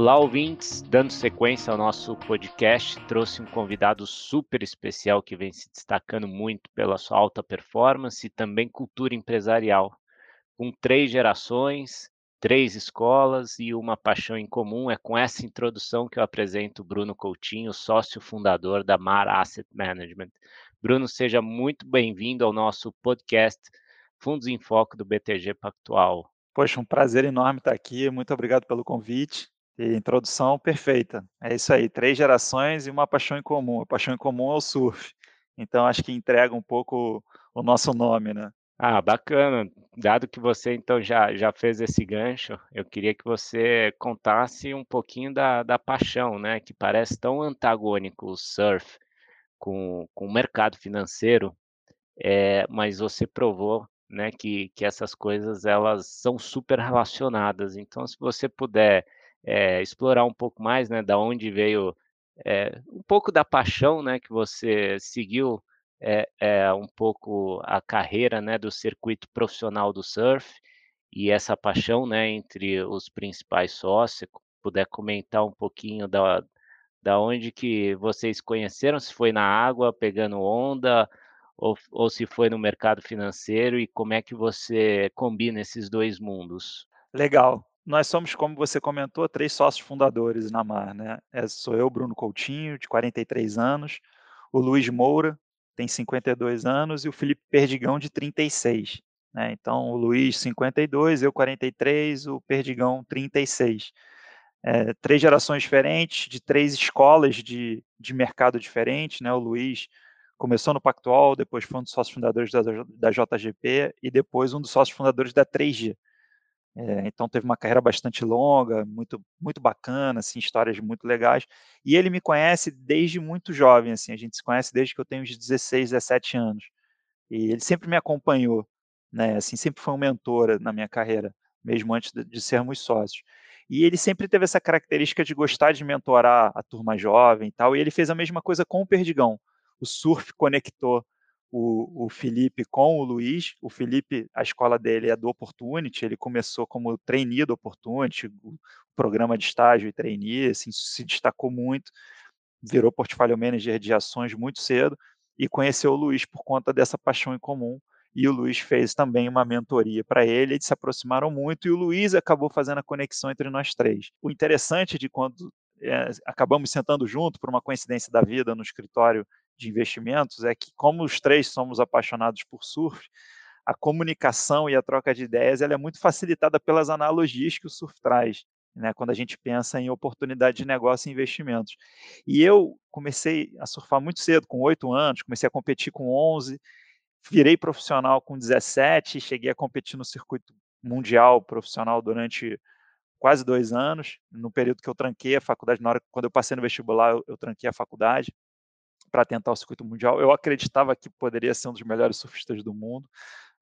Olá, ouvintes! Dando sequência ao nosso podcast, trouxe um convidado super especial que vem se destacando muito pela sua alta performance e também cultura empresarial. Com três gerações, três escolas e uma paixão em comum, é com essa introdução que eu apresento o Bruno Coutinho, sócio fundador da Mar Asset Management. Bruno, seja muito bem-vindo ao nosso podcast Fundos em Foco do BTG Pactual. Poxa, um prazer enorme estar aqui. Muito obrigado pelo convite. E introdução perfeita. É isso aí, três gerações e uma paixão em comum. A paixão em comum é o surf. Então acho que entrega um pouco o nosso nome, né? Ah, bacana. Dado que você então já, já fez esse gancho, eu queria que você contasse um pouquinho da, da paixão, né? Que parece tão antagônico o surf com, com o mercado financeiro, é, mas você provou né, que, que essas coisas elas são super relacionadas. Então, se você puder é, explorar um pouco mais, né, da onde veio é, um pouco da paixão, né, que você seguiu é, é, um pouco a carreira, né, do circuito profissional do surf e essa paixão, né, entre os principais sócios, se puder comentar um pouquinho da, da onde que vocês conheceram, se foi na água, pegando onda, ou, ou se foi no mercado financeiro, e como é que você combina esses dois mundos? Legal nós somos, como você comentou, três sócios fundadores na Mar. Né? É, sou eu, Bruno Coutinho, de 43 anos, o Luiz Moura, tem 52 anos, e o Felipe Perdigão, de 36. Né? Então, o Luiz, 52, eu, 43, o Perdigão, 36. É, três gerações diferentes, de três escolas de, de mercado diferentes. Né? O Luiz começou no Pactual, depois foi um dos sócios fundadores da, da JGP e depois um dos sócios fundadores da 3G. É, então teve uma carreira bastante longa, muito muito bacana, assim, histórias muito legais. E ele me conhece desde muito jovem, assim, a gente se conhece desde que eu tenho uns 16, 17 anos. E ele sempre me acompanhou, né? Assim, sempre foi um mentor na minha carreira, mesmo antes de, de sermos sócios. E ele sempre teve essa característica de gostar de mentorar a turma jovem e tal. E ele fez a mesma coisa com o Perdigão. O surf conectou o, o Felipe com o Luiz. O Felipe, a escola dele é do Opportunity, ele começou como trainee do Opportunity, o programa de estágio e trainee, assim, se destacou muito, virou portfólio manager de ações muito cedo e conheceu o Luiz por conta dessa paixão em comum. E o Luiz fez também uma mentoria para ele, eles se aproximaram muito e o Luiz acabou fazendo a conexão entre nós três. O interessante de quando é, acabamos sentando junto por uma coincidência da vida no escritório de investimentos é que, como os três somos apaixonados por surf, a comunicação e a troca de ideias ela é muito facilitada pelas analogias que o surf traz, né, quando a gente pensa em oportunidade de negócio e investimentos. E eu comecei a surfar muito cedo, com oito anos, comecei a competir com 11, virei profissional com 17, cheguei a competir no circuito mundial profissional durante quase dois anos, no período que eu tranquei a faculdade, na hora quando eu passei no vestibular, eu, eu tranquei a faculdade para tentar o circuito mundial. Eu acreditava que poderia ser um dos melhores surfistas do mundo.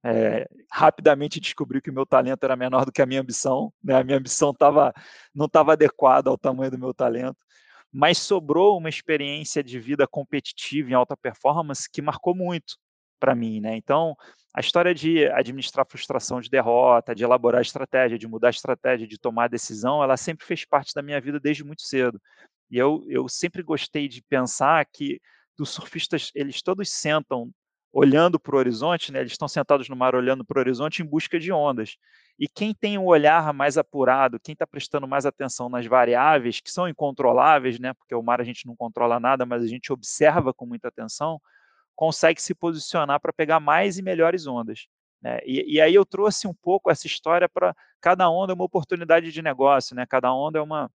É, rapidamente descobri que o meu talento era menor do que a minha ambição. Né? A minha ambição tava, não estava adequada ao tamanho do meu talento. Mas sobrou uma experiência de vida competitiva em alta performance que marcou muito para mim. Né? Então, a história de administrar frustração de derrota, de elaborar estratégia, de mudar estratégia, de tomar decisão, ela sempre fez parte da minha vida desde muito cedo. E eu, eu sempre gostei de pensar que dos surfistas, eles todos sentam olhando para o horizonte, né? eles estão sentados no mar olhando para o horizonte em busca de ondas. E quem tem um olhar mais apurado, quem está prestando mais atenção nas variáveis, que são incontroláveis, né? porque o mar a gente não controla nada, mas a gente observa com muita atenção, consegue se posicionar para pegar mais e melhores ondas. Né? E, e, aí eu trouxe um pouco essa história para cada onda é uma oportunidade de negócio, né? cada onda é uma,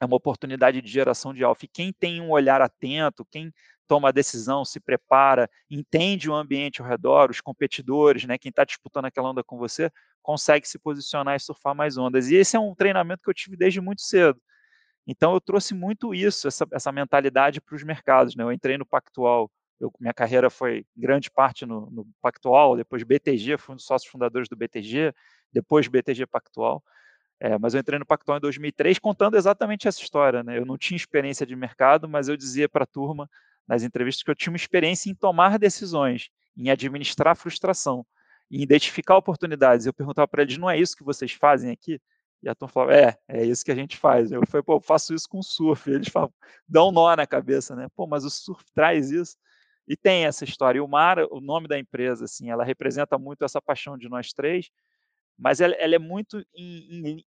é uma oportunidade de geração de alfa. E quem tem um olhar atento, quem toma a decisão, se prepara, entende o ambiente ao redor, os competidores, né, quem está disputando aquela onda com você, consegue se posicionar e surfar mais ondas. E esse é um treinamento que eu tive desde muito cedo. Então eu trouxe muito isso, essa, essa mentalidade para os mercados. Né? Eu entrei no Pactual, eu, minha carreira foi grande parte no, no Pactual, depois BTG, fui um dos sócios fundadores do BTG, depois BTG Pactual. É, mas eu entrei no Pactual em 2003 contando exatamente essa história. Né? Eu não tinha experiência de mercado, mas eu dizia para a turma nas entrevistas que eu tinha uma experiência em tomar decisões, em administrar frustração, em identificar oportunidades. Eu perguntava para eles: não é isso que vocês fazem aqui? E a turma falava, é, é isso que a gente faz. Eu falei, pô, eu faço isso com surf. E eles falam, dão um nó na cabeça, né? Pô, mas o surf traz isso. E tem essa história. E o Mar, o nome da empresa, assim, ela representa muito essa paixão de nós três, mas ela, ela é muito em, em,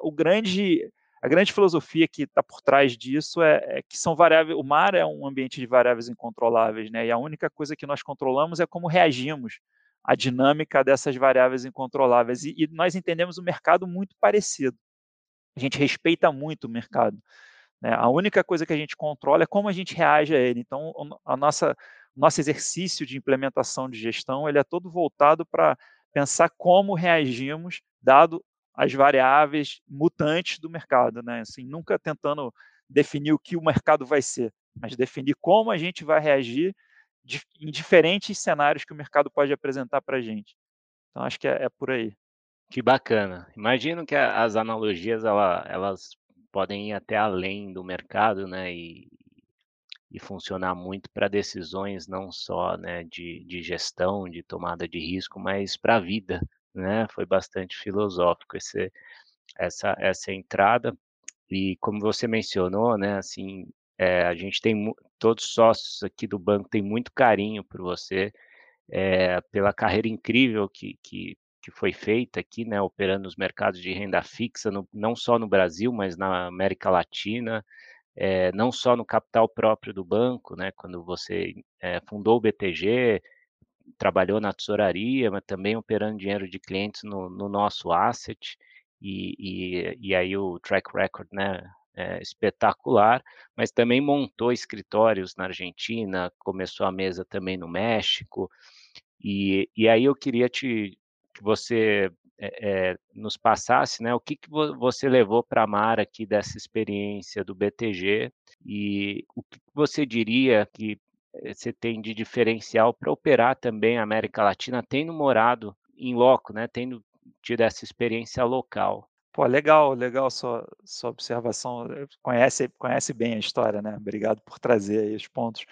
o grande a grande filosofia que está por trás disso é, é, que são variáveis. O mar é um ambiente de variáveis incontroláveis, né? E a única coisa que nós controlamos é como reagimos à dinâmica dessas variáveis incontroláveis. E, e nós entendemos o mercado muito parecido. A gente respeita muito o mercado. Né? A única coisa que a gente controla é como a gente reage a ele. Então, a nossa nosso exercício de implementação de gestão ele é todo voltado para pensar como reagimos dado as variáveis mutantes do mercado, né? Assim, nunca tentando definir o que o mercado vai ser, mas definir como a gente vai reagir em diferentes cenários que o mercado pode apresentar para a gente. Então, acho que é, é, por aí. Que bacana. Imagino que as analogias ela, elas podem ir até além do mercado, né? E, e funcionar muito para decisões não só né, de, de gestão, de tomada de risco, mas para a vida, né? Foi bastante filosófico esse, essa, essa entrada. E como você mencionou, né, assim, é, a gente tem todos os sócios aqui do banco têm muito carinho por você, é, pela carreira incrível que, que, que foi feita aqui, né, operando nos mercados de renda fixa, no, não só no Brasil, mas na América Latina, é, não só no capital próprio do banco, né, quando você é, fundou o BTG, trabalhou na tesouraria, mas também operando dinheiro de clientes no, no nosso asset, e, e, e, aí o track record, né, é espetacular, mas também montou escritórios na Argentina, começou a mesa também no México, e, e aí eu queria te, que você é, é, nos passasse, né, o que, que você levou para a Mar aqui dessa experiência do BTG, e o que você diria que você tem de diferencial para operar também a América Latina, tendo morado em loco, né, tendo tido essa experiência local. Pô, legal, legal sua, sua observação. Eh, conhece, conhece bem a história, né? Obrigado por trazer aí os pontos.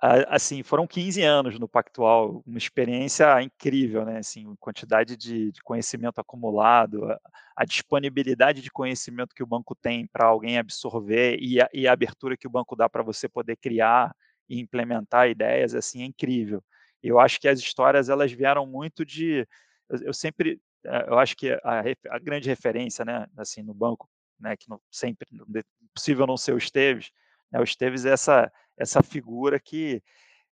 Assim, foram 15 anos no Pactual, uma experiência incrível, né? Assim, quantidade de, de conhecimento acumulado, a, a, disponibilidade de conhecimento que o banco tem para alguém absorver e a, e a abertura que o banco dá para você poder criar e implementar ideias, assim, é incrível. Eu acho que as histórias, elas vieram muito de... Eu, eu sempre... Eh, eu acho que a, a, grande referência, né, assim, no banco, né, que não, sempre, possível não ser o Esteves, né, o Esteves é essa, essa figura que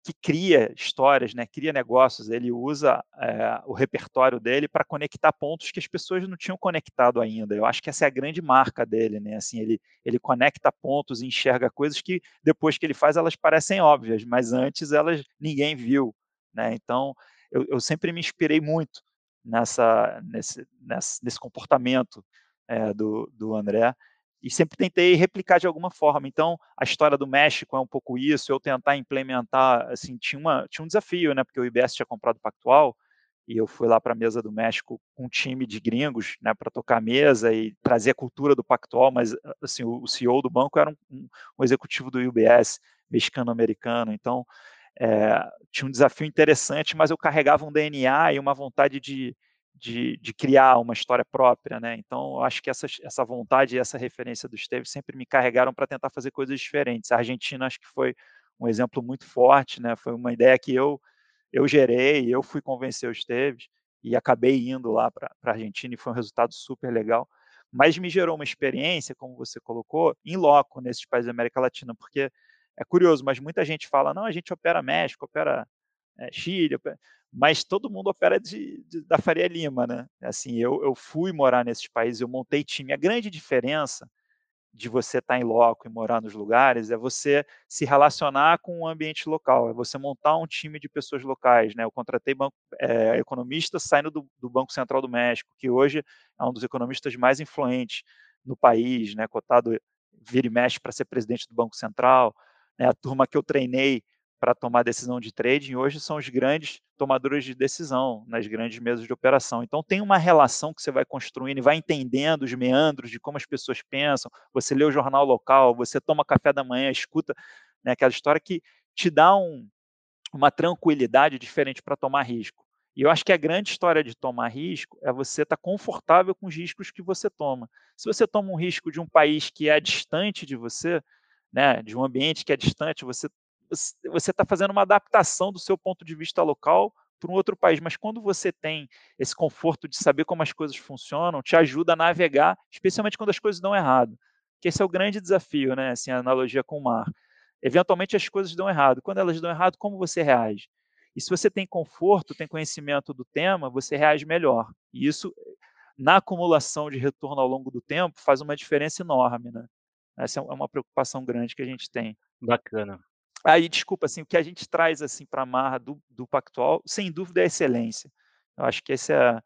que cria histórias, né, cria negócios, ele usa é, o repertório dele para conectar pontos que as pessoas não tinham conectado ainda. Eu acho que essa é a grande marca dele, né? Assim, ele, ele conecta pontos e enxerga coisas que depois que ele faz elas parecem óbvias, mas antes elas ninguém viu, né? Então eu, eu sempre me inspirei muito nessa nesse, nesse, nesse comportamento é, do, do André e sempre tentei replicar de alguma forma. Então, a história do México é um pouco isso, eu tentar implementar, assim, tinha, uma, tinha um desafio, né, porque o IBS tinha comprado o Pactual, e eu fui lá para a mesa do México com um time de gringos, né, para tocar a mesa e trazer a cultura do Pactual, mas, assim, o, CEO do banco era um, um, um executivo do UBS, mexicano-americano, então, é, tinha um desafio interessante, mas eu carregava um DNA e uma vontade de, de, de, criar uma história própria, né? Então, acho que essa, essa vontade e essa referência do Esteves sempre me carregaram para tentar fazer coisas diferentes. A Argentina, acho que foi um exemplo muito forte, né? Foi uma ideia que eu eu gerei, eu fui convencer o Esteves e acabei indo lá para a Argentina e foi um resultado super legal. Mas me gerou uma experiência, como você colocou, em loco nesses países da América Latina, porque é curioso, mas muita gente fala, não, a gente opera México, opera é, Chile, opera mas todo mundo opera de, de, da Faria Lima, né? Assim, eu, eu fui morar nesses países, eu montei time. A grande diferença de você estar em loco e morar nos lugares é você se relacionar com o ambiente local, é você montar um time de pessoas locais, né? Eu contratei banco, é, economistas saindo do, do Banco Central do México, que hoje é um dos economistas mais influentes no país, né? Cotado vira e mexe para ser presidente do Banco Central. Né? A turma que eu treinei para tomar decisão de trading hoje são os grandes tomadores de decisão nas grandes mesas de operação. Então tem uma relação que você vai construindo e vai entendendo os meandros de como as pessoas pensam. Você lê o jornal local, você toma café da manhã, escuta né, aquela história que te dá um, uma tranquilidade diferente para tomar risco. E eu acho que a grande história de tomar risco é você estar tá confortável com os riscos que você toma. Se você toma um risco de um país que é distante de você, né, de um ambiente que é distante, você você está fazendo uma adaptação do seu ponto de vista local para um outro país. Mas quando você tem esse conforto de saber como as coisas funcionam, te ajuda a navegar, especialmente quando as coisas dão errado. Que esse é o grande desafio, né? Assim, a analogia com o mar. Eventualmente as coisas dão errado. Quando elas dão errado, como você reage? E se você tem conforto, tem conhecimento do tema, você reage melhor. E isso, na acumulação de retorno ao longo do tempo, faz uma diferença enorme, né? Essa é uma preocupação grande que a gente tem. Bacana. Aí, desculpa, assim, o que a gente traz assim para a Marra do, do Pactual, sem dúvida, é excelência. Eu acho que essa é a,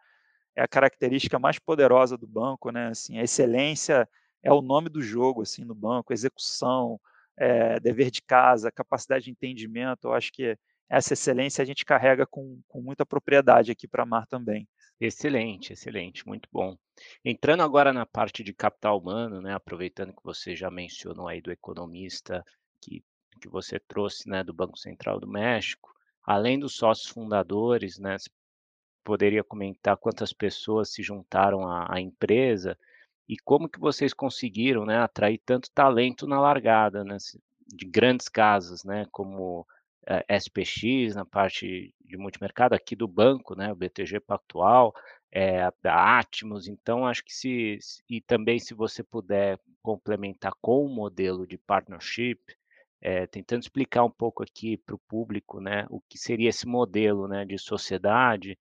é a característica mais poderosa do banco, né? Assim, a excelência é o nome do jogo assim no banco, execução, é, dever de casa, capacidade de entendimento. Eu acho que essa excelência a gente carrega com, com muita propriedade aqui para a Mar também. Excelente, excelente, muito bom. Entrando agora na parte de capital humano, né, aproveitando que você já mencionou aí do economista que, que você trouxe, né, do Banco Central do México, além dos sócios fundadores, né, você poderia comentar quantas pessoas se juntaram à, à empresa e como que vocês conseguiram, né, atrair tanto talento na largada, né, de grandes casas, né, como eh, SPX na parte de multimercado aqui do banco, né, o BTG Pactual, eh, da Atmos, então acho que se e também se você puder complementar com o modelo de partnership, eh, tentando explicar um pouco aqui para o público, né, o que seria esse modelo, né, de sociedade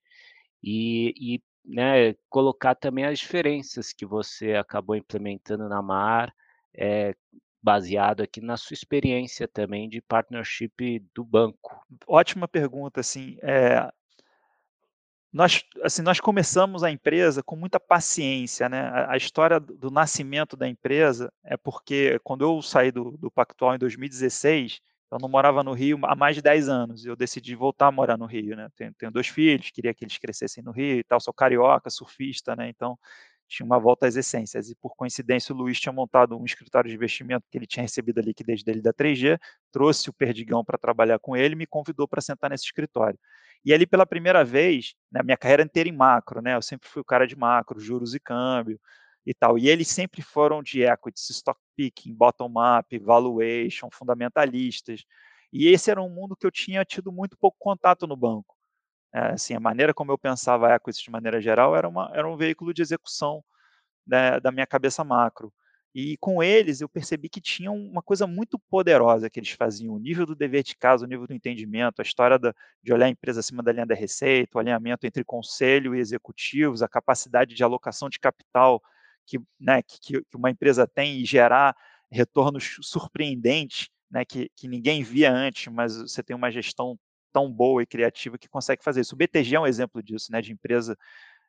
e e, né, colocar também as diferenças que você acabou implementando na Mar, eh, baseado aqui na sua experiência também de partnership do banco. Ótima pergunta, assim, eh nós, assim, nós começamos a empresa com muita paciência, né? A, a história do, nascimento da empresa é porque quando eu saí do, do Pactual em 2016, eu não morava no Rio há mais de 10 anos. Eu decidi voltar a morar no Rio, né? Tenho, tenho dois filhos, queria que eles crescessem no Rio e tal. Sou carioca, surfista, né? Então tinha uma volta às essências. E por coincidência, o Luiz tinha montado um escritório de investimento que ele tinha recebido a liquidez dele da 3G, trouxe o Perdigão para trabalhar com ele e me convidou para sentar nesse escritório. E ali, pela primeira vez, na minha carreira inteira em macro, né? Eu sempre fui o cara de macro, juros e câmbio e tal. E eles sempre foram de equities, stock picking, bottom-up, valuation, fundamentalistas. E esse era um mundo que eu tinha tido muito pouco contato no banco. É, assim, a maneira como eu pensava equities de maneira geral era, uma, era um veículo de execução né, da minha cabeça macro. E com eles eu percebi que tinha uma coisa muito poderosa que eles faziam, o nível do dever de casa, o nível do entendimento, a história da, de olhar a empresa acima da linha da receita, o alinhamento entre conselho e executivos, a capacidade de alocação de capital que, né, que, que uma empresa tem e gerar retornos surpreendentes, né, que, que ninguém via antes, mas você tem uma gestão tão boa e criativa que consegue fazer isso. O BTG é um exemplo disso, né, de empresa,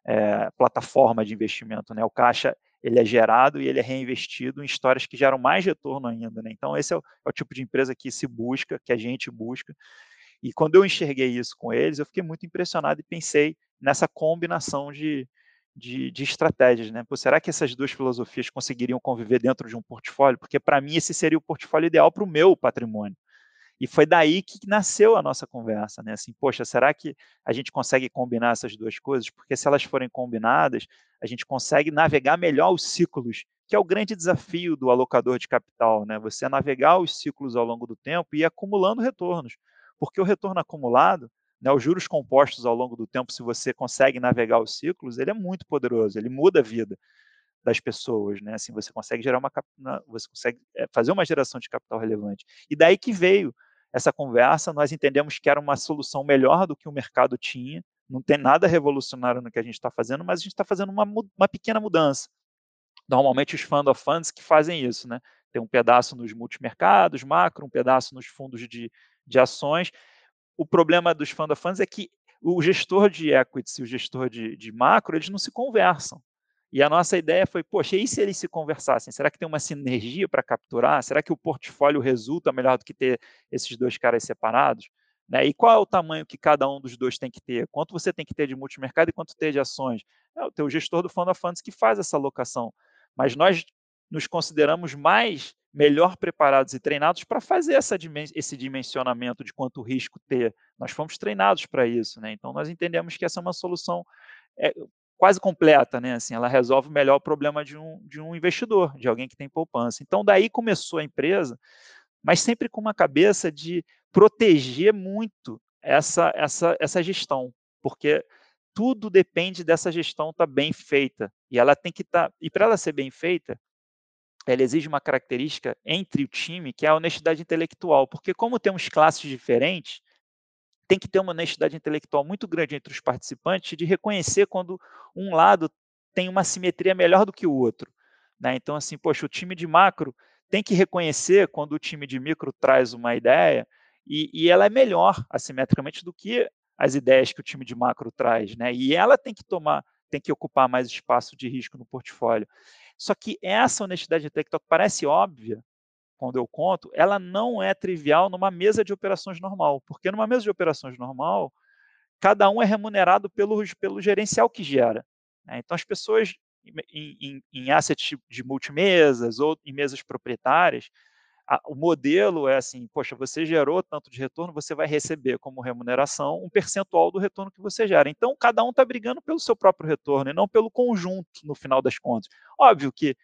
é, plataforma de investimento. Né? O caixa ele é gerado e ele é reinvestido em histórias que geram mais retorno ainda. Né? Então, esse é o, é o, tipo de empresa que se busca, que a gente busca. E quando eu enxerguei isso com eles, eu fiquei muito impressionado e pensei nessa combinação de, de, de estratégias. Né? Pô, será que essas duas filosofias conseguiriam conviver dentro de um portfólio? Porque, para mim, esse seria o portfólio ideal para o meu patrimônio. E foi daí que nasceu a nossa conversa, né? Assim, poxa, será que a gente consegue combinar essas duas coisas? Porque se elas forem combinadas, a gente consegue navegar melhor os ciclos, que é o grande desafio do alocador de capital, né? Você navegar os ciclos ao longo do tempo e ir acumulando retornos. Porque o retorno acumulado, né, os juros compostos ao longo do tempo, se você consegue navegar os ciclos, ele é muito poderoso, ele muda a vida das pessoas, né? Assim, você consegue gerar uma você consegue eh, fazer uma geração de capital relevante. E daí que veio essa conversa, nós entendemos que era uma solução melhor do que o mercado tinha, não tem nada revolucionário no que a gente está fazendo, mas a gente está fazendo uma, uma pequena mudança. Normalmente os fund of funds que fazem isso, né? Tem um pedaço nos multimercados, macro, um pedaço nos fundos de, de ações. O problema dos fund of funds é que o gestor de equities e o gestor de, de macro, eles não se conversam. E a nossa ideia foi, poxa, e se eles se conversassem? Será que tem uma sinergia para capturar? Será que o portfólio resulta melhor do que ter esses dois caras separados? Né? E qual é o tamanho que cada um dos dois tem que ter? Quanto você tem que ter de multimercado e quanto ter de ações? É o gestor do Fund of Funds que faz essa alocação. Mas nós nos consideramos mais melhor preparados e treinados para fazer essa, esse dimensionamento de quanto risco ter. Nós fomos treinados para isso, né? Então nós entendemos que essa é uma solução é, quase completa, né? Assim, ela resolve melhor o problema de um, de um investidor, de alguém que tem poupança. Então daí começou a empresa, mas sempre com uma cabeça de proteger muito essa, essa, essa gestão, porque tudo depende dessa gestão estar tá bem feita. E ela tem que estar. Tá, e para ela ser bem feita, ela exige uma característica entre o time, que é a honestidade intelectual. Porque, como temos classes diferentes, tem que ter uma honestidade intelectual muito grande entre os participantes de reconhecer quando um lado tem uma simetria melhor do que o outro. Né? Então, assim, poxa, o time de macro tem que reconhecer quando o time de micro traz uma ideia e, e ela é melhor assimetricamente do que as ideias que o time de macro traz, né? E ela tem que tomar, tem que ocupar mais espaço de risco no portfólio. Só que essa honestidade intelectual parece óbvia quando eu conto, ela não é trivial numa mesa de operações normal, porque numa mesa de operações normal, cada um é remunerado pelo, pelo gerencial que gera. Né? Então, as pessoas em, em, em assets de multimesas ou em mesas proprietárias, a, o modelo é assim, poxa, você gerou tanto de retorno, você vai receber como remuneração um percentual do retorno que você gera. Então, cada um está brigando pelo seu próprio retorno e não pelo conjunto, no final das contas. Óbvio que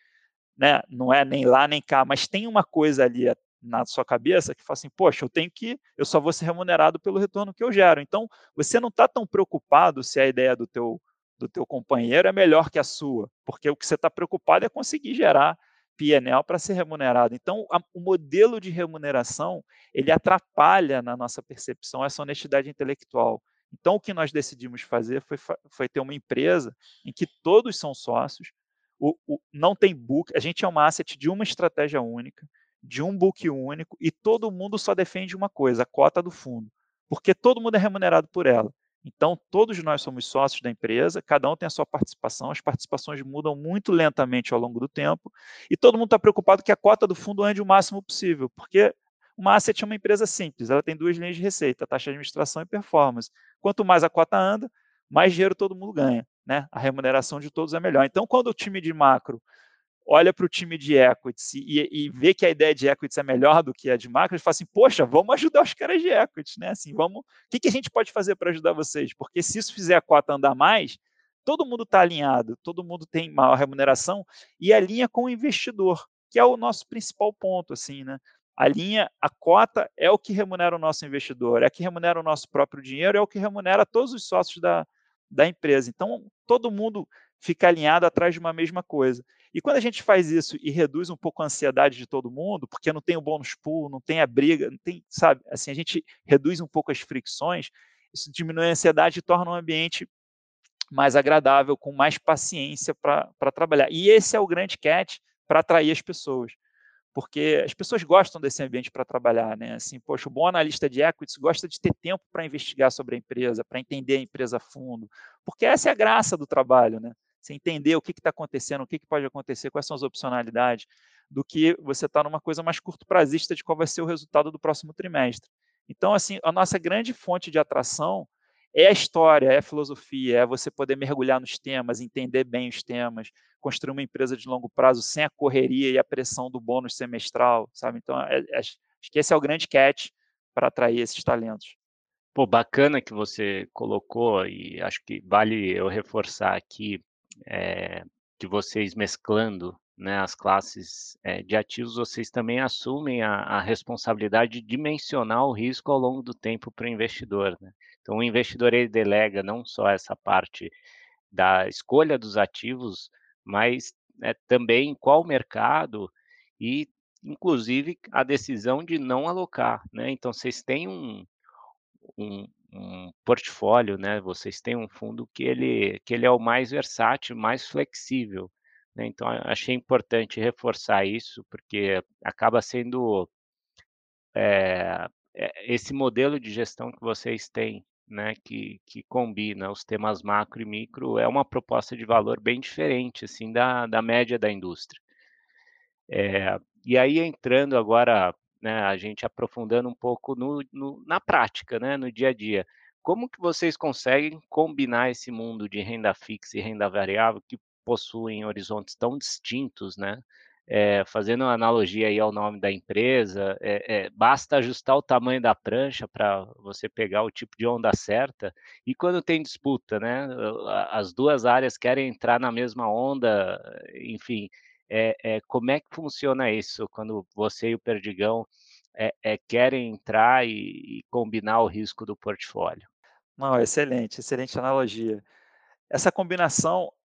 né, não é nem lá nem cá, mas tem uma coisa ali na sua cabeça que fala assim, poxa, eu tenho que, eu só vou ser remunerado pelo retorno que eu gero. Então, você não está tão preocupado se a ideia do teu, do teu companheiro é melhor que a sua, porque o que você está preocupado é conseguir gerar PNL para ser remunerado. Então, a, o modelo de remuneração, ele atrapalha na nossa percepção essa honestidade intelectual. Então, o que nós decidimos fazer foi, foi ter uma empresa em que todos são sócios, o, o, não tem book, a gente é uma asset de uma estratégia única, de um book único, e todo mundo só defende uma coisa, a cota do fundo, porque todo mundo é remunerado por ela. Então, todos nós somos sócios da empresa, cada um tem a sua participação, as participações mudam muito lentamente ao longo do tempo, e todo mundo está preocupado que a cota do fundo ande o máximo possível, porque uma asset é uma empresa simples, ela tem duas linhas de receita, taxa de administração e performance. Quanto mais a cota anda, mais dinheiro todo mundo ganha. Né? A remuneração de todos é melhor. Então, quando o time de macro olha para o time de equities e, e, vê que a ideia de equities é melhor do que a de macro, ele fala assim, poxa, vamos ajudar os caras de equities, né? Assim, vamos, o que, que a gente pode fazer para ajudar vocês? Porque se isso fizer a cota andar mais, todo mundo está alinhado, todo mundo tem maior remuneração e alinha com o investidor, que é o nosso principal ponto, assim, né? A linha, a cota é o que remunera o nosso investidor, é o que remunera o nosso próprio dinheiro, é o que remunera todos os sócios da, da empresa. Então, todo mundo fica alinhado atrás de uma mesma coisa. E quando a gente faz isso e reduz um pouco a ansiedade de todo mundo, porque não tem o bônus pool, não tem a briga, não tem, sabe, assim, a gente reduz um pouco as fricções, isso diminui a ansiedade e torna um ambiente mais agradável, com mais paciência para trabalhar. E esse é o grande catch para atrair as pessoas porque as pessoas gostam desse ambiente para trabalhar, né? Assim, poxa, o bom analista de equities gosta de ter tempo para investigar sobre a empresa, para entender a empresa a fundo, porque essa é a graça do trabalho, né? Você entender o que está acontecendo, o que, que, pode acontecer, quais são as opcionalidades, do que você estar tá numa coisa mais curto prazista de qual vai ser o resultado do próximo trimestre. Então, assim, a nossa grande fonte de atração é a história, é a filosofia, é você poder mergulhar nos temas, entender bem os temas, construir uma empresa de longo prazo sem a correria e a pressão do bônus semestral, sabe? Então, é, é, acho que esse é o grande catch para atrair esses talentos. Pô, bacana que você colocou e acho que vale eu reforçar aqui é, que vocês mesclando né, as classes é, de ativos, vocês também assumem a, a, responsabilidade de dimensionar o risco ao longo do tempo para o investidor. Né? Então, o investidor ele delega não só essa parte da escolha dos ativos, mas né, também qual mercado e, inclusive, a decisão de não alocar. Né? Então, vocês têm um, um, um, portfólio, né? vocês têm um fundo que ele, que ele é o mais versátil, mais flexível. Né? Então, achei importante reforçar isso, porque acaba sendo é, esse modelo de gestão que vocês têm né, que, que combina os temas macro e micro, é uma proposta de valor bem diferente assim da, da média da indústria. É, e aí entrando agora, né, a gente aprofundando um pouco no, no, na prática, né, no dia a dia, como que vocês conseguem combinar esse mundo de renda fixa e renda variável que possuem horizontes tão distintos, né, é, fazendo uma analogia aí ao nome da empresa, é, é, basta ajustar o tamanho da prancha para você pegar o tipo de onda certa. E quando tem disputa, né? As duas áreas querem entrar na mesma onda, enfim. É, como é que funciona isso quando você e o Perdigão querem entrar e, e combinar o risco do portfólio? Não, excelente, excelente analogia. Essa combinação é,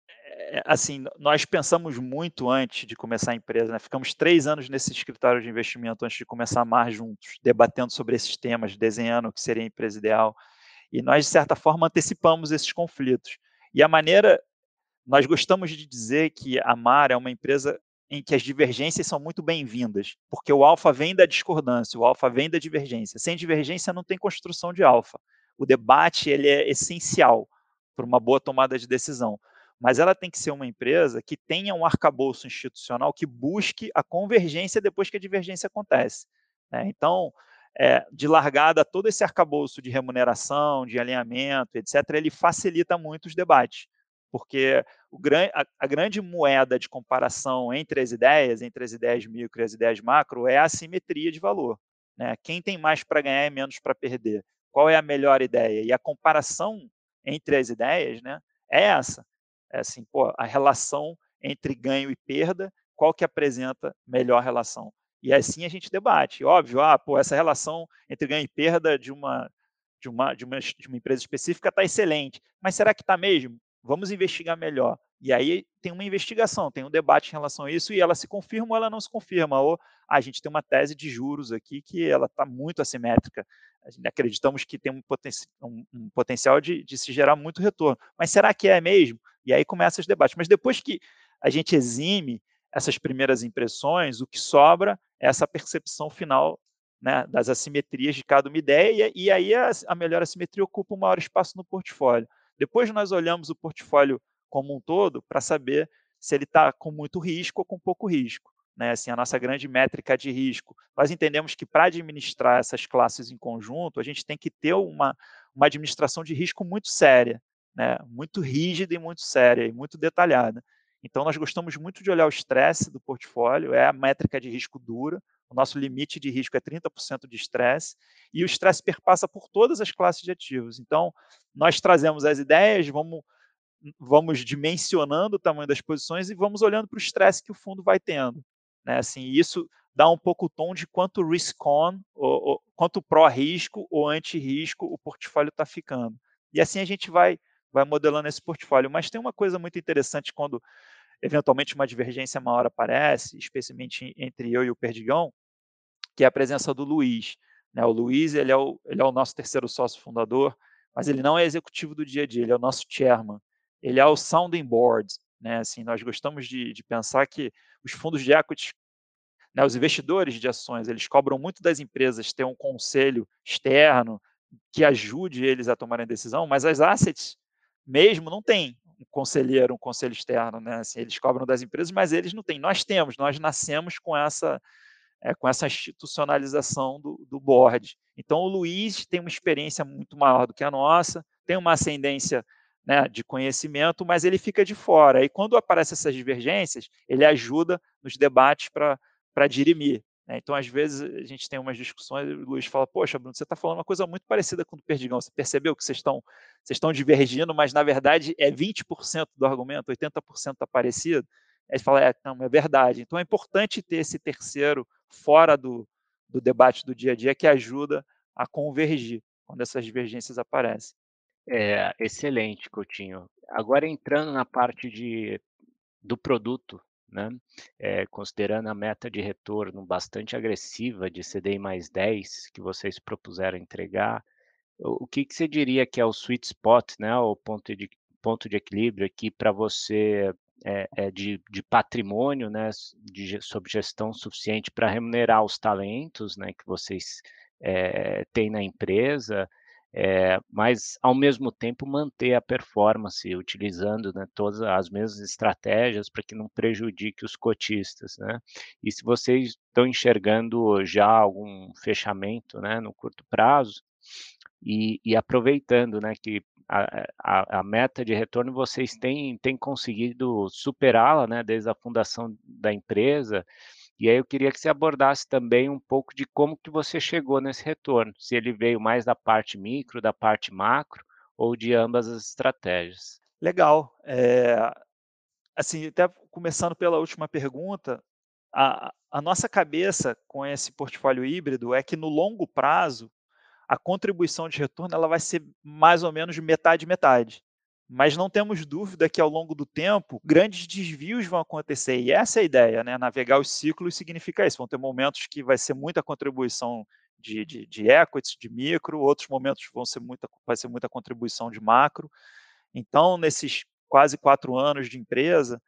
assim, nós pensamos muito antes de começar a empresa, né? ficamos três anos nesse escritório de investimento antes de começar amar juntos, debatendo sobre esses temas, desenhando o que seria a empresa ideal, e nós, de certa forma, antecipamos esses conflitos. E a maneira, nós gostamos de dizer que a Mar é uma empresa em que as divergências são muito bem-vindas, porque o alfa vem da discordância, o alfa vem da divergência. Sem divergência não tem construção de alfa. O debate ele é essencial para uma boa tomada de decisão mas ela tem que ser uma empresa que tenha um arcabouço institucional que busque a convergência depois que a divergência acontece. Né? Então, é, de largada, todo esse arcabouço de remuneração, de alinhamento, etc., ele facilita muito os debates, porque o, a, a, grande moeda de comparação entre as ideias, entre as ideias micro e as ideias macro, é a assimetria de valor. Né? Quem tem mais para ganhar e menos para perder? Qual é a melhor ideia? E a comparação entre as ideias né, é essa é assim, pô, a relação entre ganho e perda, qual que apresenta melhor relação? E assim a gente debate. Óbvio, ah, pô, essa relação entre ganho e perda de uma de uma, de uma, de uma empresa específica está excelente. Mas será que está mesmo? Vamos investigar melhor. E aí tem uma investigação, tem um debate em relação a isso, e ela se confirma ou ela não se confirma. Ou a gente tem uma tese de juros aqui que ela está muito assimétrica. Acreditamos que tem um, poten um, um potencial de, de se gerar muito retorno. Mas será que é mesmo? E aí começam os debates. Mas depois que a gente exime essas primeiras impressões, o que sobra é essa percepção final né, das assimetrias de cada uma ideia, e, aí a, a, melhor assimetria ocupa um maior espaço no portfólio. Depois nós olhamos o portfólio como um todo para saber se ele está com muito risco ou com pouco risco. Né, assim, a nossa grande métrica de risco. Nós entendemos que para administrar essas classes em conjunto, a gente tem que ter uma, uma administração de risco muito séria né, muito rígida e muito séria e muito detalhada. Então, nós gostamos muito de olhar o estresse do portfólio, é a métrica de risco dura, o nosso limite de risco é 30% de estresse, e o estresse perpassa por todas as classes de ativos. Então, nós trazemos as ideias, vamos, vamos dimensionando o tamanho das posições e vamos olhando para o estresse que o fundo vai tendo. Né? Assim, isso dá um pouco o tom de quanto risk-on, quanto pró-risco ou anti-risco o portfólio está ficando. E assim a gente vai vai modelando esse portfólio. Mas tem uma coisa muito interessante quando eventualmente uma divergência maior aparece, especialmente entre eu e o Perdigão, que é a presença do Luiz. Né? O Luiz ele é o, ele é o nosso terceiro sócio fundador, mas ele não é executivo do dia a dia, ele é o nosso chairman. Ele é o sounding board. Né? Assim, nós gostamos de, de pensar que os fundos de equity né, os investidores de ações, eles cobram muito das empresas ter um conselho externo que ajude eles a tomarem decisão, mas as assets mesmo não tem um conselheiro, um conselho externo, né? Assim, eles cobram das empresas, mas eles não têm. Nós temos, nós nascemos com essa é, com essa institucionalização do, do board. Então, o Luiz tem uma experiência muito maior do que a nossa, tem uma ascendência né, de conhecimento, mas ele fica de fora. E quando aparecem essas divergências, ele ajuda nos debates para dirimir. Né? Então, às vezes, a gente tem umas discussões e o Luiz fala, poxa, Bruno, você está falando uma coisa muito parecida com o do Perdigão. Você percebeu que vocês estão, vocês estão divergindo, mas, na verdade, é 20% do argumento, 80% está parecido? Aí fala, é, não, é verdade. Então, é importante ter esse terceiro fora do, do debate do dia a dia que ajuda a convergir quando essas divergências aparecem. É, excelente, Coutinho. Agora entrando na parte de, do produto, né? É, considerando a meta de retorno bastante agressiva de CDI mais 10 que vocês propuseram entregar, o, que, que você diria que é o sweet spot, né? o ponto de, ponto de equilíbrio aqui para você é, é de, de, patrimônio, né, de, sob gestão suficiente para remunerar os talentos né, que vocês têm na empresa, é, mas ao mesmo tempo manter a performance, utilizando né, todas as mesmas estratégias para que não prejudique os cotistas. Né? E se vocês estão enxergando já algum fechamento né, no curto prazo, e, e aproveitando né, que a a a meta de retorno vocês têm têm conseguido superá-la, né, desde a fundação da empresa, e aí eu queria que você abordasse também um pouco de como que você chegou nesse retorno, se ele veio mais da parte micro, da parte macro, ou de ambas as estratégias. Legal. Eh, assim, até começando pela última pergunta, a a nossa cabeça com esse portfólio híbrido é que no longo prazo, a contribuição de retorno ela vai ser mais ou menos metade, metade. Mas não temos dúvida que ao longo do tempo, grandes desvios vão acontecer, e essa é a ideia, né, navegar os ciclos significa isso, vão ter momentos que vai ser muita contribuição de de de equities, de micro, outros momentos vão ser muita vai ser muita contribuição de macro. Então, nesses quase 4 anos de empresa,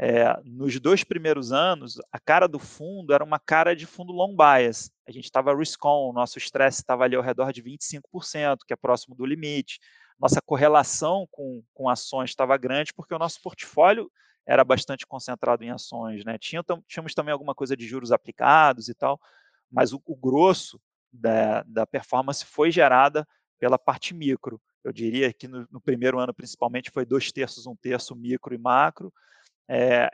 eh, nos 2 primeiros anos, a cara do fundo era uma cara de fundo long bias. A gente estava risk on, nosso estresse estava ali ao redor de 25%, que é próximo do limite. Nossa correlação com com ações estava grande, porque o nosso portfólio era bastante concentrado em ações, né. Tinha tínhamos também alguma coisa de juros aplicados e tal, mas o o grosso da da performance foi gerada pela parte micro. Eu diria que no no primeiro ano, principalmente, foi 2/3, 1/3 micro e macro, eh,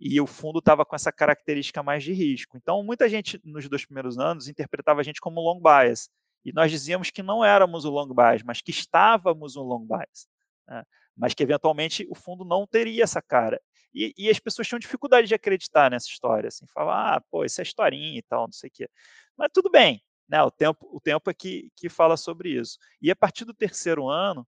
e o fundo estava com essa característica mais de risco. Então, muita gente, nos 2 primeiros anos, interpretava a gente como long bias, e nós dizíamos que não éramos o long bias, mas que estávamos no long bias, né, mas que eventualmente o fundo não teria essa cara. E e as pessoas tinham dificuldade de acreditar nessa história, assim, falar: "Ah, pô, isso é historinha e tal, não sei o quê". Mas tudo bem, né, o tempo o tempo é que que fala sobre isso. E a partir do terceiro ano,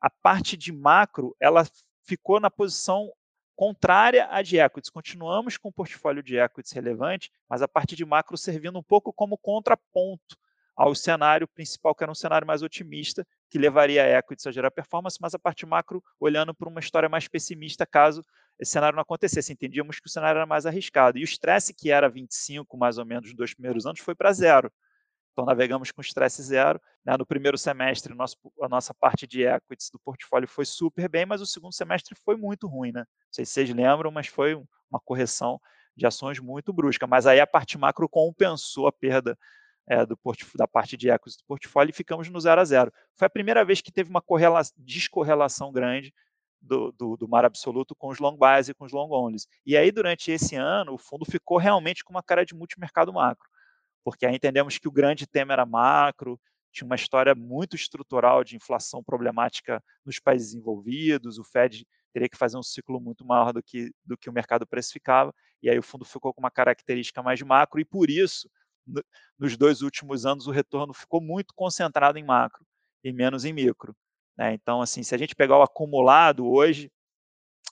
a parte de macro, ela ficou na posição contrária à de equities. Continuamos com o portfólio de equities relevante, mas a parte de macro servindo um pouco como contraponto ao cenário principal, que era um cenário mais otimista, que levaria a equities a gerar performance, mas a parte macro olhando para uma história mais pessimista, caso esse cenário não acontecesse. Entendíamos que o cenário era mais arriscado. E o estresse, que era 25, mais ou menos, nos 2 primeiros anos, foi para zero. Então, navegamos com estresse zero. Né, no primeiro semestre, nosso, a nossa parte de equities do portfólio foi super bem, mas o segundo semestre foi muito ruim. Né? Não sei se vocês lembram, mas foi uma correção de ações muito brusca. Mas aí a parte macro compensou a perda é, do da parte de equities do portfólio e ficamos no zero a zero. Foi a primeira vez que teve uma descorrelação grande do, do, do, mar absoluto com os long bias e com os long onlys. E aí, durante esse ano, o fundo ficou realmente com uma cara de multimercado macro porque aí entendemos que o grande tema era macro, tinha uma história muito estrutural de inflação problemática nos países envolvidos, o Fed teria que fazer um ciclo muito maior do que, do que o mercado precificava, e aí o fundo ficou com uma característica mais macro, e por isso, no, nos dois últimos anos, o retorno ficou muito concentrado em macro e menos em micro. Né? Então, assim, se a gente pegar o acumulado hoje,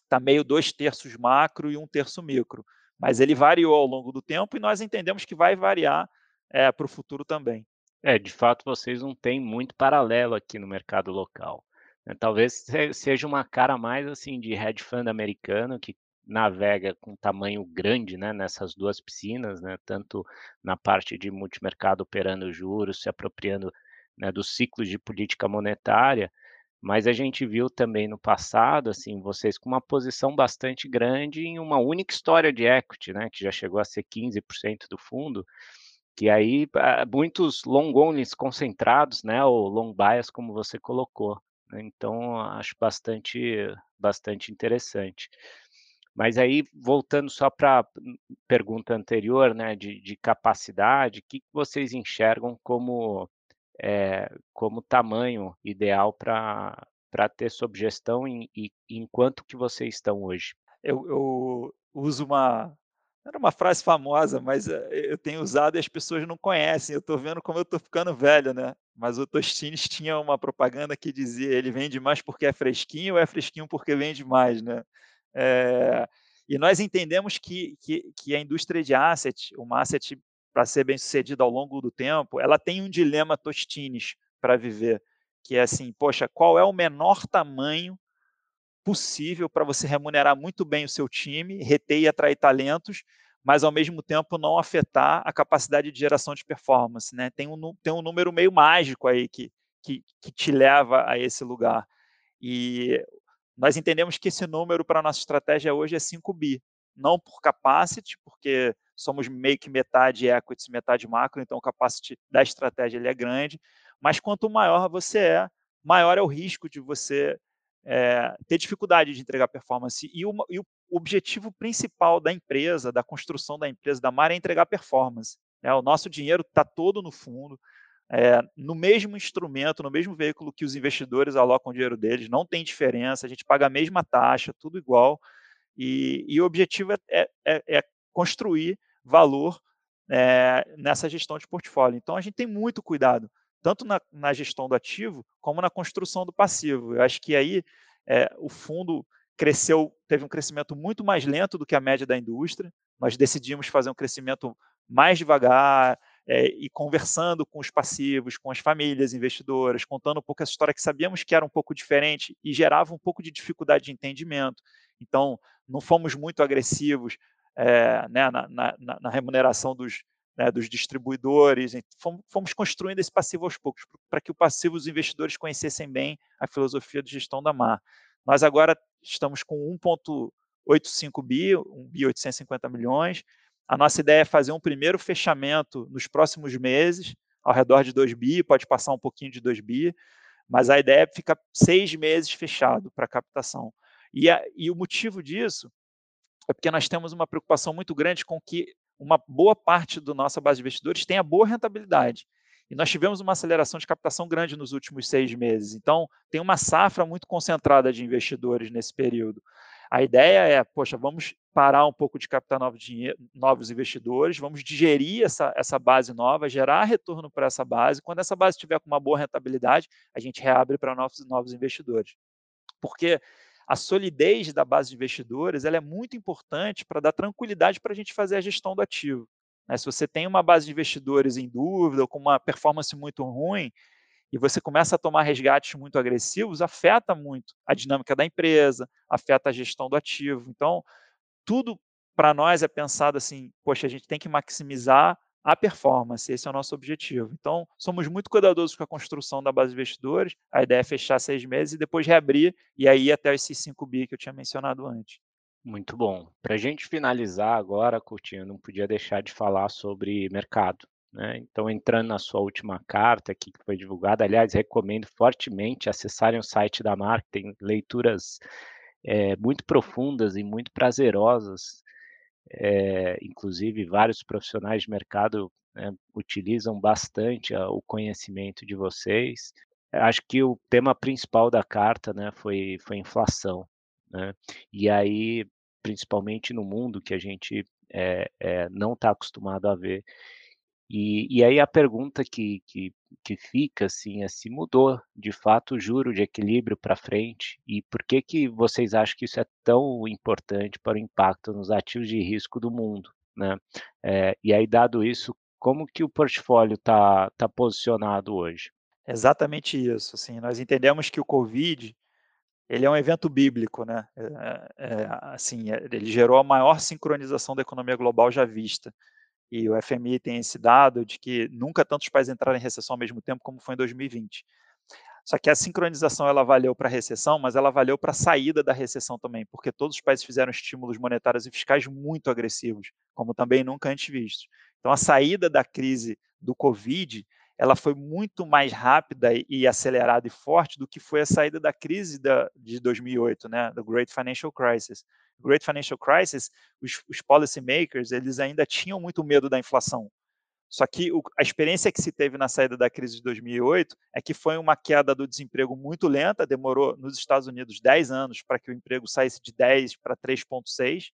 está meio dois terços macro e um terço micro, mas ele variou ao longo do tempo e nós entendemos que vai variar é, para o futuro também. É, de fato, vocês não têm muito paralelo aqui no mercado local. Né? Talvez seja uma cara mais assim de hedge fund americano que navega com tamanho grande, né, nessas duas piscinas, né, tanto na parte de multimercado operando juros, se apropriando né, dos ciclos de política monetária, mas a gente viu também no passado, assim, vocês com uma posição bastante grande em uma única história de equity, né, que já chegou a ser 15% do fundo, que aí, ah, muitos long onlys concentrados, né, ou long bias como você colocou, né, então acho bastante bastante interessante. Mas aí voltando só pra pergunta anterior, né, de de capacidade, que que vocês enxergam como, eh, como tamanho ideal pra ter sob gestão e e em quanto que vocês estão hoje? Eu eu uso uma era uma frase famosa, mas, eh, eu tenho usado e as pessoas não conhecem, eu estou vendo como eu estou ficando velho, né. Mas o Tostines tinha uma propaganda que dizia: "Ele vende mais porque é fresquinho ou é fresquinho porque vende mais", né. Eh, e nós entendemos que que que a indústria de asset, uma asset para ser bem-sucedida ao longo do tempo, ela tem um dilema Tostines para viver, que é assim: "Poxa, qual é o menor tamanho possível para você remunerar muito bem o seu time, reter e atrair talentos, mas ao mesmo tempo não afetar a capacidade de geração de performance, né? Tem um, tem um número meio mágico aí que, que, que te leva a esse lugar. E nós entendemos que esse número para nossa estratégia hoje é 5 bi, não por capacity, porque somos meio que metade equity, metade macro, então o capacity da estratégia ele é grande, mas quanto maior você é, maior é o risco de você é, ter dificuldade de entregar performance. E, uma, e, o objetivo principal da empresa, da construção da empresa, da Mar, é entregar performance. Né? O nosso dinheiro está todo no fundo, é, no mesmo instrumento, no mesmo veículo que os investidores alocam o dinheiro deles, não tem diferença, a gente paga a mesma taxa, tudo igual. E, e o objetivo é, é, é, é construir valor é, nessa gestão de portfólio. Então, a gente tem muito cuidado, tanto na, na gestão do ativo, como na construção do passivo. Eu acho que aí é, o fundo cresceu, teve um crescimento muito mais lento do que a média da indústria. Nós decidimos fazer um crescimento mais devagar é, e conversando com os passivos, com as famílias investidoras, contando um pouco essa história que sabíamos que era um pouco diferente e gerava um pouco de dificuldade de entendimento. Então, não fomos muito agressivos é, né, na, na, na, remuneração dos, né, dos distribuidores. Fomos, fomos, construindo esse passivo aos poucos, para que o passivo os investidores conhecessem bem a filosofia de gestão da MAR. Nós agora estamos com 1,85 bi, 1 bi 850 milhões. A nossa ideia é fazer um primeiro fechamento nos próximos meses, ao redor de 2 bi, pode passar um pouquinho de 2 bi, mas a ideia é ficar seis meses fechado para captação. E, a, e o motivo disso é porque nós temos uma preocupação muito grande com que uma boa parte da nossa base de investidores tenha boa rentabilidade. E nós tivemos uma aceleração de captação grande nos últimos seis meses. Então, tem uma safra muito concentrada de investidores nesse período. A ideia é, poxa, vamos parar um pouco de captar novos, dinheiro, novos investidores, vamos digerir essa, essa base nova, gerar retorno para essa base. Quando essa base estiver com uma boa rentabilidade, a gente reabre para novos, novos investidores. Porque a solidez da base de investidores ela é muito importante para dar tranquilidade para a gente fazer a gestão do ativo. Né? Se você tem uma base de investidores em dúvida ou com uma performance muito ruim, e você começa a tomar resgates muito agressivos, afeta muito a dinâmica da empresa, afeta a gestão do ativo. Então, tudo para nós é pensado assim, poxa, a gente tem que maximizar a performance, esse é o nosso objetivo. Então, somos muito cuidadosos com a construção da base de investidores, a ideia é fechar seis meses e depois reabrir, e aí até esses 5 bi que eu tinha mencionado antes. Muito bom. Para a gente finalizar agora, Coutinho, não podia deixar de falar sobre mercado. Né? Então, entrando na sua última carta aqui que foi divulgada, aliás, recomendo fortemente acessarem o site da marca, tem leituras é, muito profundas e muito prazerosas é, inclusive vários profissionais de mercado né, utilizam bastante a, o conhecimento de vocês. Acho que o tema principal da carta né, foi, foi inflação. Né? E aí, principalmente no mundo que a gente é, não está acostumado a ver. E, e aí a pergunta que, que, que fica assim é se mudou de fato o juro de equilíbrio para frente e por que que vocês acham que isso é tão importante para o impacto nos ativos de risco do mundo, né? É, e aí dado isso, como que o portfólio está tá posicionado hoje? Exatamente isso. Assim, nós entendemos que o Covid ele é um evento bíblico, né? É, é, assim, ele gerou a maior sincronização da economia global já vista e o FMI tem esse dado de que nunca tantos países entraram em recessão ao mesmo tempo como foi em 2020. Só que a sincronização ela valeu para a recessão, mas ela valeu para a saída da recessão também, porque todos os países fizeram estímulos monetários e fiscais muito agressivos, como também nunca antes vistos. Então a saída da crise do Covid, ela foi muito mais rápida e acelerada e forte do que foi a saída da crise da, de 2008, né, do Great Financial Crisis. Great Financial Crisis, os, os policy makers, eles ainda tinham muito medo da inflação. Só que o, a experiência que se teve na saída da crise de 2008 é que foi uma queda do desemprego muito lenta, demorou nos Estados Unidos 10 anos para que o emprego saísse de 10 para 3,6%,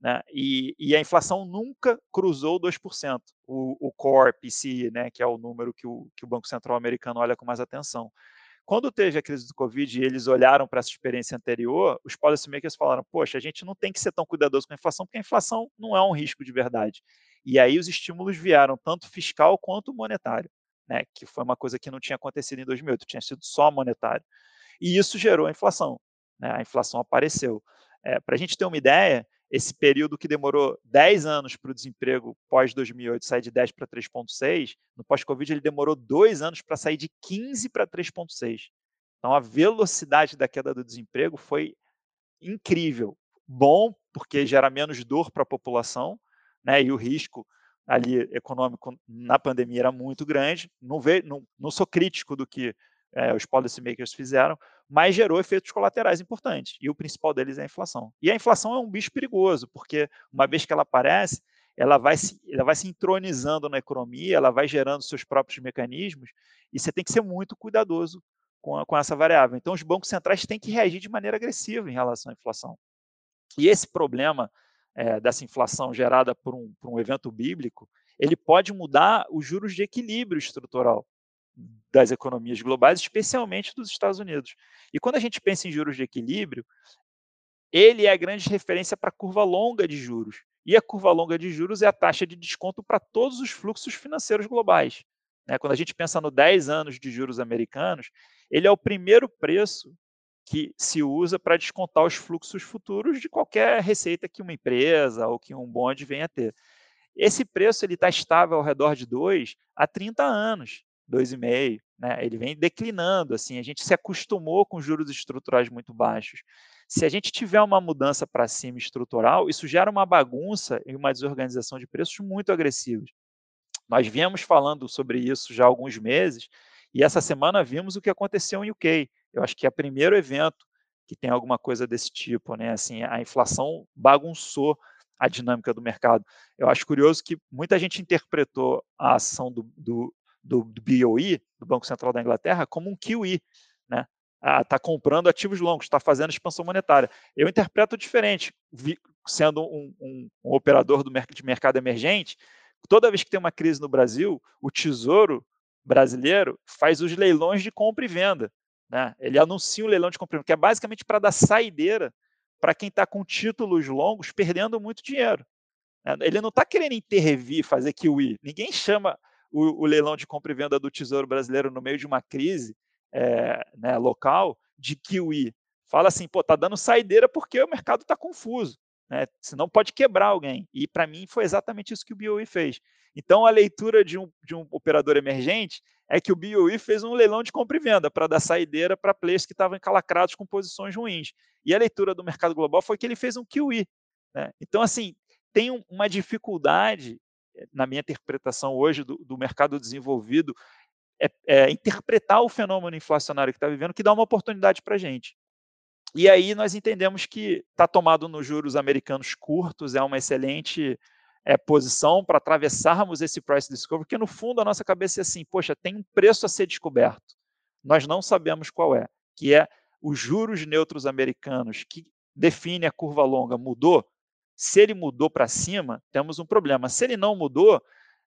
né? E, e, a inflação nunca cruzou 2%, o, o core né? que é o número que o, que o Banco Central americano olha com mais atenção. Quando teve a crise do Covid e eles olharam para essa experiência anterior, os policymakers falaram: poxa, a gente não tem que ser tão cuidadoso com a inflação, porque a inflação não é um risco de verdade. E aí os estímulos vieram, tanto fiscal quanto monetário, né, que foi uma coisa que não tinha acontecido em 2008, tinha sido só monetário. E isso gerou a inflação. Né, a inflação apareceu. É, para a gente ter uma ideia, esse período que demorou 10 anos para o desemprego pós-2008 sair de 10 para 3,6, no pós-Covid ele demorou dois anos para sair de 15 para 3,6. Então a velocidade da queda do desemprego foi incrível. Bom, porque gera menos dor para a população, né, e o risco ali econômico na pandemia era muito grande. Não, ve, não, não sou crítico do que é, os policymakers fizeram, mas gerou efeitos colaterais importantes. E o principal deles é a inflação. E a inflação é um bicho perigoso, porque uma vez que ela aparece, ela vai se, ela vai se entronizando na economia, ela vai gerando seus próprios mecanismos, e você tem que ser muito cuidadoso com, a, com essa variável. Então, os bancos centrais têm que reagir de maneira agressiva em relação à inflação. E esse problema é, dessa inflação gerada por um, por um evento bíblico, ele pode mudar os juros de equilíbrio estrutural das economias globais, especialmente dos Estados Unidos. E quando a gente pensa em juros de equilíbrio, ele é a grande referência para a curva longa de juros. E a curva longa de juros é a taxa de desconto para todos os fluxos financeiros globais. Né? Quando a gente pensa no 10 anos de juros americanos, ele é o primeiro preço que se usa para descontar os fluxos futuros de qualquer receita que uma empresa ou que um bonde venha a ter. Esse preço está estável ao redor de 2 há 30 anos. 2,5, né? Ele vem declinando, assim, a gente se acostumou com juros estruturais muito baixos. Se a gente tiver uma mudança para cima estrutural, isso gera uma bagunça e uma desorganização de preços muito agressivos. Nós viemos falando sobre isso já há alguns meses, e essa semana vimos o que aconteceu em UK. Eu acho que é o primeiro evento que tem alguma coisa desse tipo, né? Assim, a inflação bagunçou a dinâmica do mercado. Eu acho curioso que muita gente interpretou a ação do, do, do, do BOE, do Banco Central da Inglaterra, como um QE, né? Está ah, comprando ativos longos, está fazendo expansão monetária. Eu interpreto diferente, vi, sendo um, um, um, operador do de mercado emergente, toda vez que tem uma crise no Brasil, o Tesouro brasileiro faz os leilões de compra e venda. Né? Ele anuncia um leilão de compra e venda, que é basicamente para dar saideira para quem está com títulos longos perdendo muito dinheiro. Né? Ele não está querendo intervir, fazer QE. Ninguém chama o, o, leilão de compra e venda do Tesouro Brasileiro no meio de uma crise é, né, local de kiwi. Fala assim, pô, tá dando saideira porque o mercado está confuso, né? Senão pode quebrar alguém. E para mim foi exatamente isso que o BOE fez. Então a leitura de um, de um operador emergente é que o BOE fez um leilão de compra e venda para dar saideira para players que estavam encalacrados com posições ruins. E a leitura do mercado global foi que ele fez um QE. Né? Então, assim, tem uma dificuldade na minha interpretação hoje do, do mercado desenvolvido, é, é, interpretar o fenômeno inflacionário que está vivendo, que dá uma oportunidade para a gente. E aí nós entendemos que está tomado nos juros americanos curtos, é uma excelente é, posição para atravessarmos esse price discovery, porque no fundo a nossa cabeça é assim, poxa, tem um preço a ser descoberto. Nós não sabemos qual é, que é os juros neutros americanos que define a curva longa mudou, se ele mudou para cima, temos um problema. Se ele não mudou,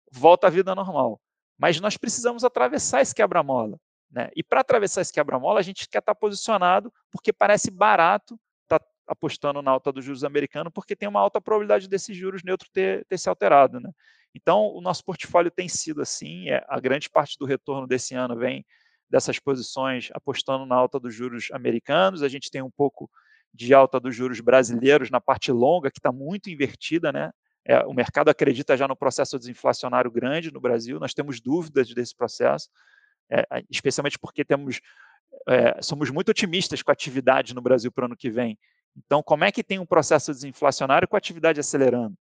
volta à vida normal. Mas nós precisamos atravessar esse quebra-mola. Né? E para atravessar esse quebra-mola, a gente quer estar tá posicionado, porque parece barato estar tá apostando na alta dos juros americanos, porque tem uma alta probabilidade desses juros neutros ter, ter se alterado. Né? Então, o nosso portfólio tem sido assim, é, a grande parte do retorno desse ano vem dessas posições apostando na alta dos juros americanos, a gente tem um pouco de alta dos juros brasileiros na parte longa, que está muito invertida, né? É, o mercado acredita já no processo desinflacionário grande no Brasil, nós temos dúvidas desse processo, é, especialmente porque temos, é, somos muito otimistas com a atividade no Brasil para o ano que vem. Então, como é que tem um processo desinflacionário com a atividade acelerando?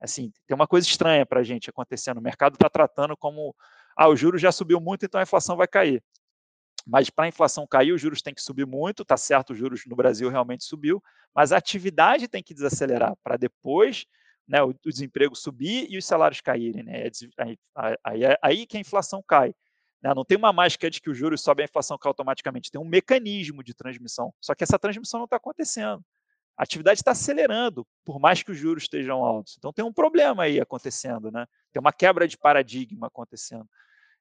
Assim, tem uma coisa estranha para a gente acontecendo. O mercado está tratando como, ah, o juro já subiu muito, então a inflação vai cair mas para a inflação cair, os juros têm que subir muito, tá certo, os juros no Brasil realmente subiu, mas a atividade tem que desacelerar para depois né, o, o, desemprego subir e os salários caírem. Né? Aí, aí, aí que a inflação cai. Né? Não tem uma mágica de que os juros sobem e a inflação cai automaticamente, tem um mecanismo de transmissão. Só que essa transmissão não está acontecendo. A atividade está acelerando, por mais que os juros estejam altos. Então tem um problema aí acontecendo, né? Tem uma quebra de paradigma acontecendo.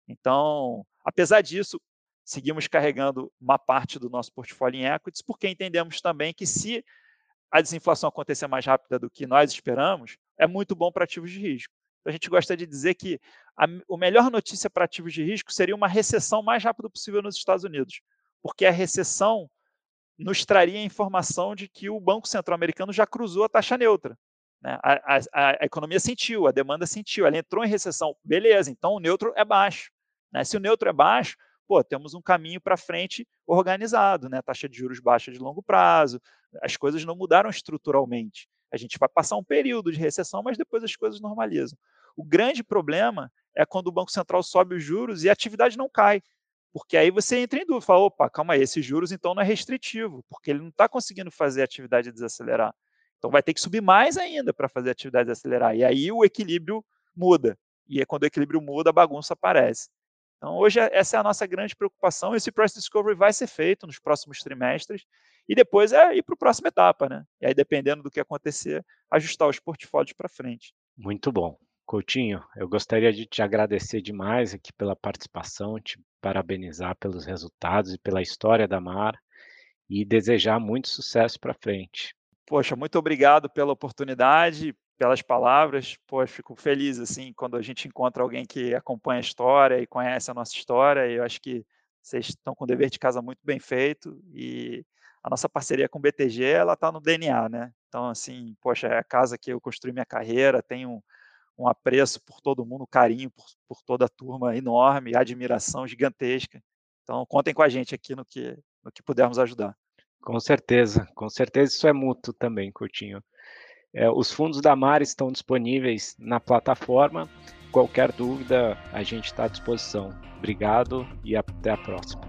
Então, apesar disso, seguimos carregando uma parte do nosso portfólio em equities, porque entendemos também que se a desinflação acontecer mais rápida do que nós esperamos, é muito bom para ativos de risco. Então, a gente gosta de dizer que a, a melhor notícia para ativos de risco seria uma recessão mais rápida possível nos Estados Unidos, porque a recessão nos traria a informação de que o Banco Central Americano já cruzou a taxa neutra. Né? A, a, a, economia sentiu, a demanda sentiu, ela entrou em recessão, beleza, então o neutro é baixo. Né? Se o neutro é baixo, pô, temos um caminho para frente organizado, né? Taxa de juros baixa de longo prazo, as coisas não mudaram estruturalmente. A gente vai passar um período de recessão, mas depois as coisas normalizam. O grande problema é quando o Banco Central sobe os juros e a atividade não cai. Porque aí você entra em dúvida, fala, opa, calma aí, esses juros então não é restritivo, porque ele não está conseguindo fazer a atividade desacelerar. Então vai ter que subir mais ainda para fazer a atividade desacelerar. E aí o equilíbrio muda. E é quando o equilíbrio muda, a bagunça aparece. Então hoje essa é a nossa grande preocupação. Esse price discovery vai ser feito nos próximos trimestres e depois é ir para a próxima etapa, né? E aí dependendo do que acontecer, ajustar os portfólios para frente. Muito bom. Coutinho, eu gostaria de te agradecer demais aqui pela participação, te parabenizar pelos resultados e pela história da Mar e desejar muito sucesso para frente. Poxa, muito obrigado pela oportunidade, pelas palavras. Poxa, fico feliz assim quando a gente encontra alguém que acompanha a história e conhece a nossa história. Eu acho que vocês estão com o dever de casa muito bem feito e a nossa parceria com o BTG ela está no DNA, né? Então assim, poxa, é a casa que eu construí minha carreira, tenho um apreço por todo mundo, um carinho por, por toda a turma enorme, admiração gigantesca. Então, contem com a gente aqui no que, no que pudermos ajudar. Com certeza, com certeza isso é mútuo também, Coutinho. É, os fundos da Mar estão disponíveis na plataforma. Qualquer dúvida, a gente está à disposição. Obrigado e até a próxima.